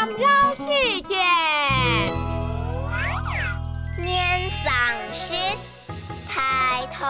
参观世界。念上师，太通。